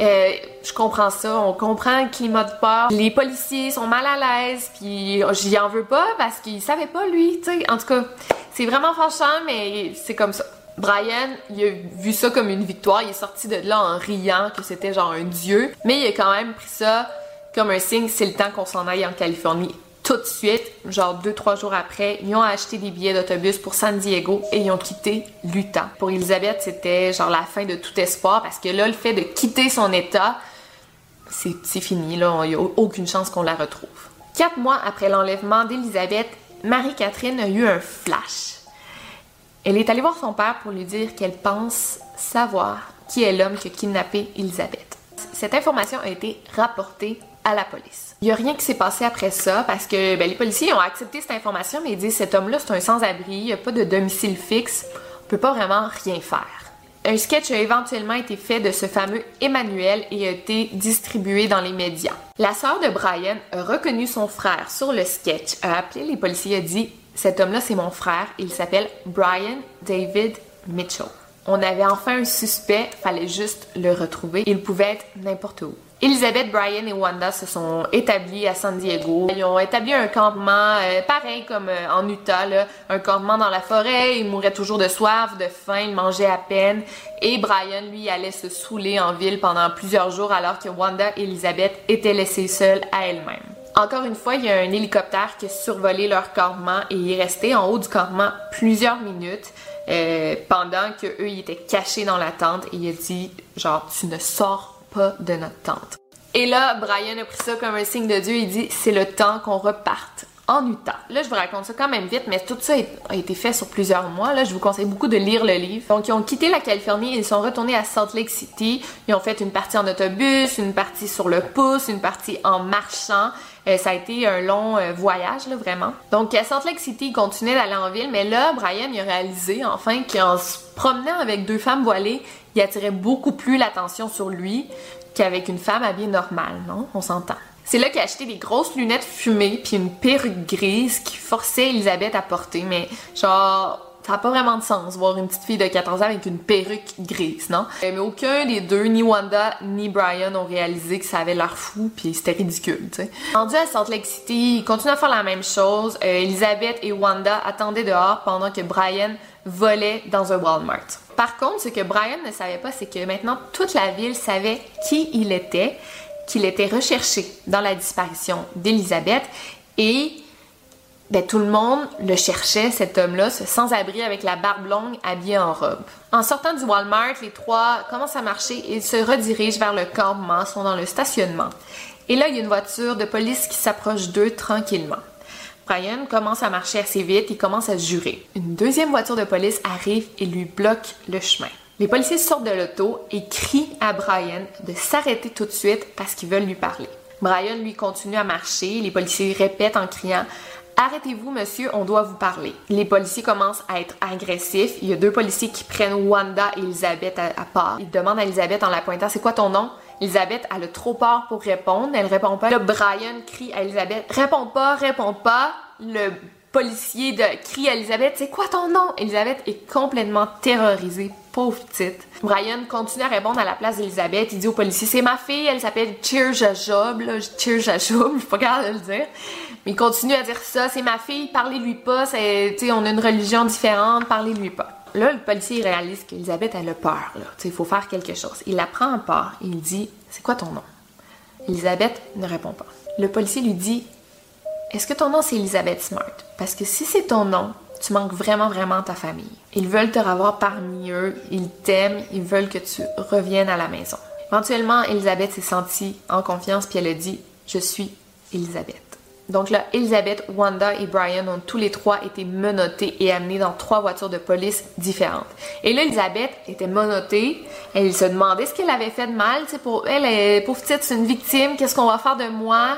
Euh, je comprends ça, on comprend le climat de peur. Les policiers sont mal à l'aise, puis j'y en veux pas parce qu'ils savaient pas lui, tu sais. En tout cas, c'est vraiment fâchant, mais c'est comme ça. Brian, il a vu ça comme une victoire, il est sorti de là en riant que c'était genre un dieu, mais il a quand même pris ça comme un signe, c'est le temps qu'on s'en aille en Californie tout de suite, genre deux, trois jours après, ils ont acheté des billets d'autobus pour San Diego et ils ont quitté l'Utah. Pour Elisabeth, c'était genre la fin de tout espoir parce que là, le fait de quitter son état, c'est fini, là, il n'y a aucune chance qu'on la retrouve. Quatre mois après l'enlèvement d'Elisabeth, Marie-Catherine a eu un flash. Elle est allée voir son père pour lui dire qu'elle pense savoir qui est l'homme qui a kidnappé Elisabeth. Cette information a été rapportée à la police. Il n'y a rien qui s'est passé après ça parce que ben, les policiers ont accepté cette information, mais ils disent cet homme-là, c'est un sans-abri, il n'y a pas de domicile fixe, on peut pas vraiment rien faire. Un sketch a éventuellement été fait de ce fameux Emmanuel et a été distribué dans les médias. La sœur de Brian a reconnu son frère sur le sketch, a appelé les policiers et a dit Cet homme-là, c'est mon frère, il s'appelle Brian David Mitchell. On avait enfin un suspect, fallait juste le retrouver. Il pouvait être n'importe où. Elizabeth, Brian et Wanda se sont établis à San Diego. Ils ont établi un campement euh, pareil comme euh, en Utah, un campement dans la forêt. Ils mouraient toujours de soif, de faim, ils mangeaient à peine. Et Brian, lui, allait se saouler en ville pendant plusieurs jours alors que Wanda et Elizabeth étaient laissées seules à elles-mêmes. Encore une fois, il y a un hélicoptère qui a survolé leur campement et il est resté en haut du campement plusieurs minutes euh, pendant que eux ils étaient cachés dans la tente et il a dit genre tu ne sors pas de notre tente. Et là, Brian a pris ça comme un signe de Dieu. Il dit c'est le temps qu'on reparte en Utah. Là, je vous raconte ça quand même vite, mais tout ça a été fait sur plusieurs mois. Là, je vous conseille beaucoup de lire le livre. Donc, ils ont quitté la Californie, ils sont retournés à Salt Lake City. Ils ont fait une partie en autobus, une partie sur le pouce, une partie en marchant. Euh, ça a été un long euh, voyage, là, vraiment. Donc, à Salt Lake City, ils continuaient d'aller en ville, mais là, Brian, il a réalisé, enfin, qu'en se promenant avec deux femmes voilées, il attirait beaucoup plus l'attention sur lui qu'avec une femme habillée normale, non? On s'entend. C'est là qu'il a acheté des grosses lunettes fumées puis une perruque grise qui forçait Elisabeth à porter, mais genre ça n'a pas vraiment de sens voir une petite fille de 14 ans avec une perruque grise, non? Euh, mais aucun des deux, ni Wanda ni Brian, ont réalisé que ça avait l'air fou puis c'était ridicule, tu sais. Rendu à Salt Lake City, ils continuent à faire la même chose. Euh, Elisabeth et Wanda attendaient dehors pendant que Brian volait dans un Walmart. Par contre, ce que Brian ne savait pas, c'est que maintenant toute la ville savait qui il était, qu'il était recherché dans la disparition d'Elisabeth et ben, tout le monde le cherchait, cet homme-là, ce sans-abri avec la barbe longue, habillé en robe. En sortant du Walmart, les trois commencent à marcher et se redirigent vers le campement, sont dans le stationnement. Et là, il y a une voiture de police qui s'approche d'eux tranquillement. Brian commence à marcher assez vite, il commence à jurer. Une deuxième voiture de police arrive et lui bloque le chemin. Les policiers sortent de l'auto et crient à Brian de s'arrêter tout de suite parce qu'ils veulent lui parler. Brian lui continue à marcher, les policiers répètent en criant Arrêtez-vous, monsieur, on doit vous parler. Les policiers commencent à être agressifs. Il y a deux policiers qui prennent Wanda et Elisabeth à, part. Ils demandent à Elisabeth en la pointant C'est quoi ton nom? Elisabeth, elle a trop peur pour répondre. Elle répond pas. Là, Brian crie à Elisabeth Réponds pas, réponds pas. Le policier de, crie à Elisabeth C'est quoi ton nom? Elisabeth est complètement terrorisée, pauvre petite. Brian continue à répondre à la place d'Elisabeth. Il dit au policier C'est ma fille, elle s'appelle Cheer Jajob. Cheer Jajob, je suis pas capable de le dire. Mais il continue à dire ça C'est ma fille, parlez-lui pas. C'est, on a une religion différente, parlez-lui pas. Là, le policier réalise qu'Elisabeth, elle a peur. Il faut faire quelque chose. Il la prend en part il dit C'est quoi ton nom Elisabeth ne répond pas. Le policier lui dit est-ce que ton nom c'est Elizabeth Smart? Parce que si c'est ton nom, tu manques vraiment, vraiment ta famille. Ils veulent te revoir parmi eux, ils t'aiment, ils veulent que tu reviennes à la maison. Éventuellement, Elisabeth s'est sentie en confiance puis elle a dit Je suis Elisabeth. Donc là, Elisabeth, Wanda et Brian ont tous les trois été menottés et amenés dans trois voitures de police différentes. Et là, Elisabeth était menottée. Elle se demandait ce qu'elle avait fait de mal. pour elle, elle, pauvre petite, c'est une victime. Qu'est-ce qu'on va faire de moi?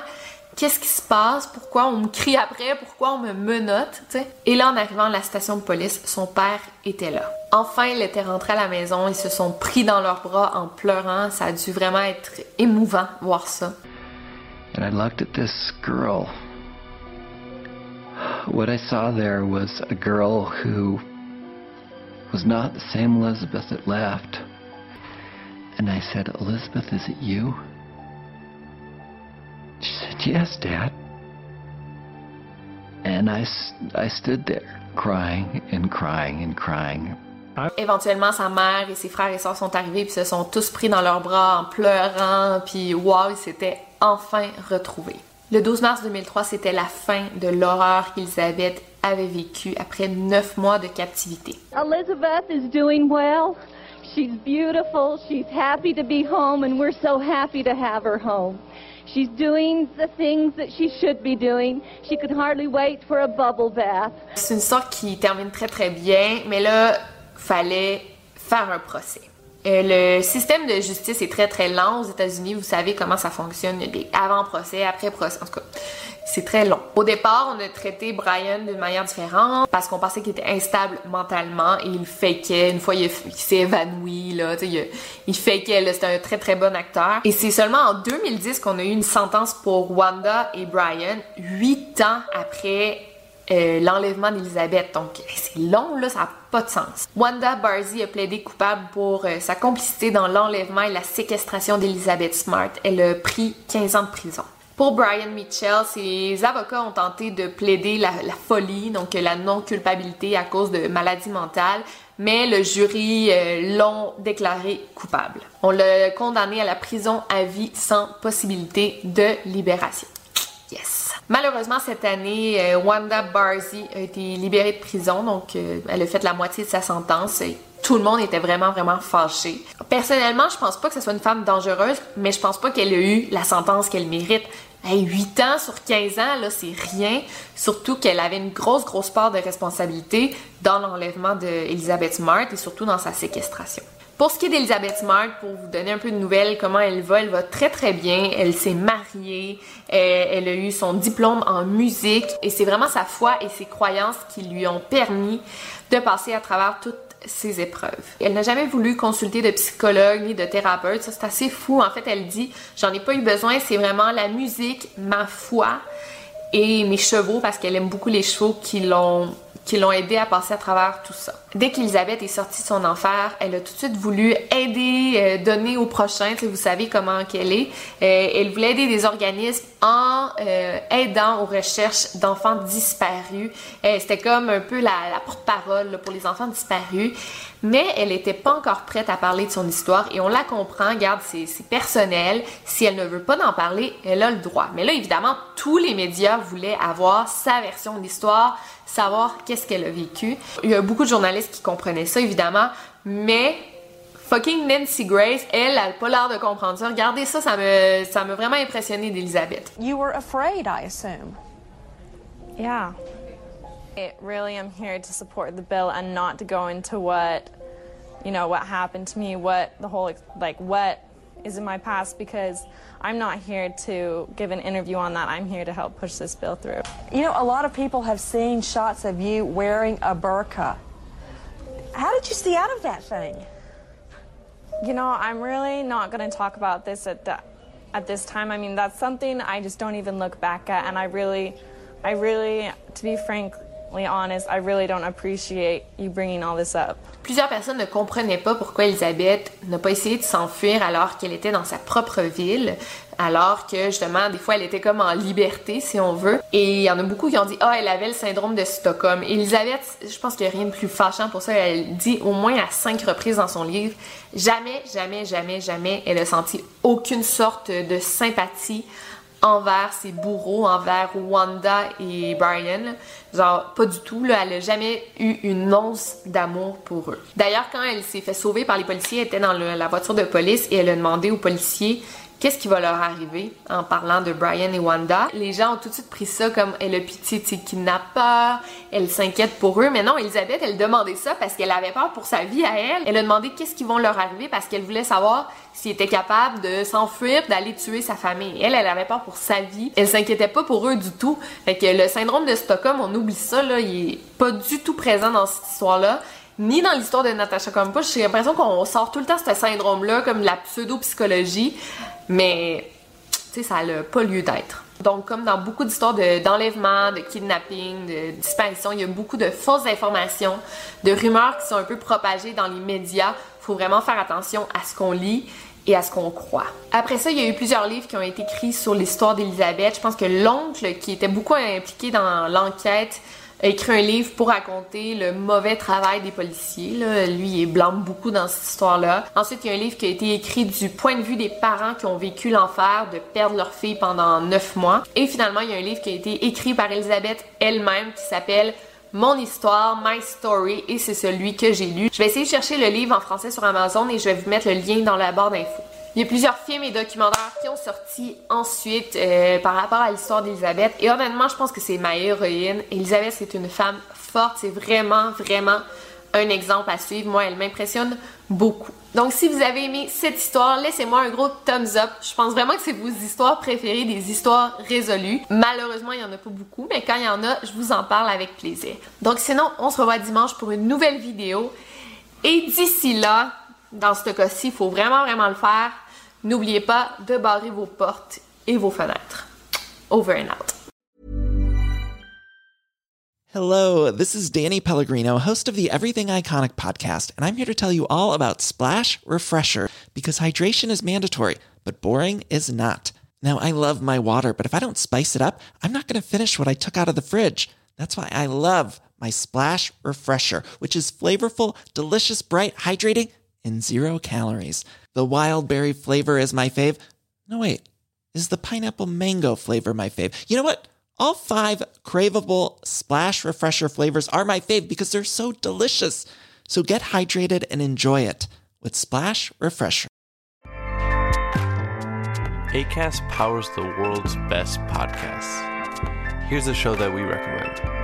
qu'est-ce qui se passe, pourquoi on me crie après, pourquoi on me menotte? Et là, en arrivant à la station de police, son père était là. Enfin, il était rentré à la maison, ils se sont pris dans leurs bras en pleurant. Ça a dû vraiment être émouvant voir ça. And I looked at this girl. What I saw there was a girl who was not the same Elizabeth that left. And I said, Elizabeth, is it you? She said, Yes, Dad. And I, I stood there crying and crying and crying. Ah. Éventuellement, sa mère et ses frères et sœurs sont arrivés puis se sont tous pris dans leurs bras en pleurant, puis wow, ils s'étaient enfin retrouvés. Le 12 mars 2003, c'était la fin de l'horreur qu'Elisabeth avait vécue après neuf mois de captivité. Elizabeth is doing well. She's beautiful. She's happy to be home, and we're so happy to have her home. She's doing the things that she should be doing. She could hardly wait for a bubble bath. C'est une histoire qui termine très très bien, mais là, fallait faire un procès. Euh, le système de justice est très très lent aux États-Unis. Vous savez comment ça fonctionne. Des avant-procès, après-procès. En tout cas, c'est très long. Au départ, on a traité Brian d'une manière différente parce qu'on pensait qu'il était instable mentalement et il fakeait. Une fois, il, s'est évanoui, là, il, il fakeait, c'était un très très bon acteur. Et c'est seulement en 2010 qu'on a eu une sentence pour Wanda et Brian, huit ans après euh, l'enlèvement d'Elizabeth. Donc, c'est long, là, ça n'a pas de sens. Wanda Barzee a plaidé coupable pour euh, sa complicité dans l'enlèvement et la séquestration d'Elizabeth Smart. Elle a pris 15 ans de prison. Pour Brian Mitchell, ses avocats ont tenté de plaider la, folie, donc la non-culpabilité à cause de maladie mentale, mais le jury euh, l'ont déclaré coupable. On l'a condamné à la prison à vie sans possibilité de libération. Yes. Malheureusement, cette année, euh, Wanda Barzee a été libérée de prison, donc euh, elle a fait la moitié de sa sentence. Et tout le monde était vraiment, vraiment fâché. Personnellement, je pense pas que ce soit une femme dangereuse, mais je pense pas qu'elle ait eu la sentence qu'elle mérite. Hey, 8 ans sur 15 ans, là, c'est rien. Surtout qu'elle avait une grosse, grosse part de responsabilité dans l'enlèvement d'Elizabeth Smart et surtout dans sa séquestration. Pour ce qui est d'Elizabeth Smart, pour vous donner un peu de nouvelles, comment elle va, elle va très très bien. Elle s'est mariée, euh, elle, a eu son diplôme en musique et c'est vraiment sa foi et ses croyances qui lui ont permis de passer à travers toutes ces épreuves. Elle n'a jamais voulu consulter de psychologue ni de thérapeute, ça c'est assez fou. En fait, elle dit j'en ai pas eu besoin, c'est vraiment la musique, ma foi et mes chevaux parce qu'elle aime beaucoup les chevaux qui l'ont qui l'ont aidé à passer à travers tout ça. Dès qu'Elisabeth est sortie de son enfer, elle a tout de suite voulu aider, euh, donner aux prochains, vous savez comment qu'elle est. Euh, elle voulait aider des organismes en euh, aidant aux recherches d'enfants disparus. C'était comme un peu la, porte-parole pour les enfants disparus. Mais elle n'était pas encore prête à parler de son histoire et on la comprend, regarde, c'est personnel. Si elle ne veut pas d'en parler, elle a le droit. Mais là, évidemment, tous les médias voulaient avoir sa version de l'histoire, savoir qu'est-ce qu'elle a vécu. Il y a beaucoup de journalistes qui comprenaient ça, évidemment, mais fucking Nancy Grace, elle, elle n'a pas l'air de comprendre ça. Regardez ça, ça me, ça m'a vraiment impressionné d'Elisabeth. You were afraid, I assume. Yeah. I really am here to support the bill and not to go into what, you know, what happened to me, what the whole, like, what is in my past because I'm not here to give an interview on that. I'm here to help push this bill through. You know, a lot of people have seen shots of you wearing a burqa. How did you see out of that thing? You know, I'm really not going to talk about this at the, at this time. I mean, that's something I just don't even look back at, and I really, I really, to be frank, Plusieurs personnes ne comprenaient pas pourquoi Elisabeth n'a pas essayé de s'enfuir alors qu'elle était dans sa propre ville, alors que justement des fois elle était comme en liberté si on veut. Et il y en a beaucoup qui ont dit ah elle avait le syndrome de Stockholm. Elisabeth, je pense qu'il n'y a rien de plus fâchant pour ça. Elle dit au moins à cinq reprises dans son livre jamais, jamais, jamais, jamais elle a senti aucune sorte de sympathie envers ses bourreaux, envers Wanda et Brian. Genre, pas du tout, elle a jamais eu une once d'amour pour eux. D'ailleurs, quand elle s'est fait sauver par les policiers, elle était dans la voiture de police et elle a demandé aux policiers qu'est-ce qui va leur arriver en parlant de Brian et Wanda? Les gens ont tout de suite pris ça comme elle a pitié de ses kidnappeurs, elle s'inquiète pour eux, mais non, Elisabeth, elle demandait ça parce qu'elle avait peur pour sa vie à elle. Elle a demandé qu'est-ce qui va leur arriver parce qu'elle voulait savoir s'il était capable de s'enfuir, d'aller tuer sa famille. Elle, elle avait peur pour sa vie. Elle s'inquiétait pas pour eux du tout. Fait que le syndrome de Stockholm, on oublie ça, là, il est pas du tout présent dans cette histoire-là ni dans l'histoire de Natasha Kampusch. J'ai l'impression qu'on sort tout le temps ce syndrome-là, comme la pseudo-psychologie. Mais, tu sais, ça n'a pas lieu d'être. Donc, comme dans beaucoup d'histoires d'enlèvement, de, kidnapping, de disparition, il y a beaucoup de fausses informations, de rumeurs qui sont un peu propagées dans les médias. Il faut vraiment faire attention à ce qu'on lit et à ce qu'on croit. Après ça, il y a eu plusieurs livres qui ont été écrits sur l'histoire d'Elisabeth. Je pense que l'oncle, qui était beaucoup impliqué dans l'enquête, a écrit un livre pour raconter le mauvais travail des policiers. Lui, il blâme beaucoup dans cette histoire-là. Ensuite, il y a un livre qui a été écrit du point de vue des parents qui ont vécu l'enfer de perdre leur fille pendant neuf mois. Et finalement, il y a un livre qui a été écrit par Elisabeth elle-même qui s'appelle mon histoire, My Story, et c'est celui que j'ai lu. Je vais essayer de chercher le livre en français sur Amazon et je vais vous mettre le lien dans la barre d'infos. Il y a plusieurs films et documentaires qui ont sorti ensuite euh, par rapport à l'histoire d'Elisabeth. Et honnêtement, je pense que c'est ma héroïne. Elisabeth, c'est une femme forte. C'est vraiment, vraiment un exemple à suivre. Moi, elle m'impressionne beaucoup. Donc, si vous avez aimé cette histoire, laissez-moi un gros thumbs up. Je pense vraiment que c'est vos histoires préférées, des histoires résolues. Malheureusement, il n'y en a pas beaucoup, mais quand il y en a, je vous en parle avec plaisir. Donc, sinon, on se revoit dimanche pour une nouvelle vidéo. Et d'ici là, dans ce cas-ci, il faut vraiment, vraiment le faire. N'oubliez pas de barrer vos portes et vos fenêtres. Over and out. Hello, this is Danny Pellegrino, host of the Everything Iconic podcast, and I'm here to tell you all about Splash Refresher because hydration is mandatory, but boring is not. Now, I love my water, but if I don't spice it up, I'm not going to finish what I took out of the fridge. That's why I love my Splash Refresher, which is flavorful, delicious, bright, hydrating, and zero calories. The wild berry flavor is my fave. No, wait, is the pineapple mango flavor my fave? You know what? All five craveable splash refresher flavors are my fave because they're so delicious. So get hydrated and enjoy it with Splash Refresher. ACAST powers the world's best podcasts. Here's a show that we recommend.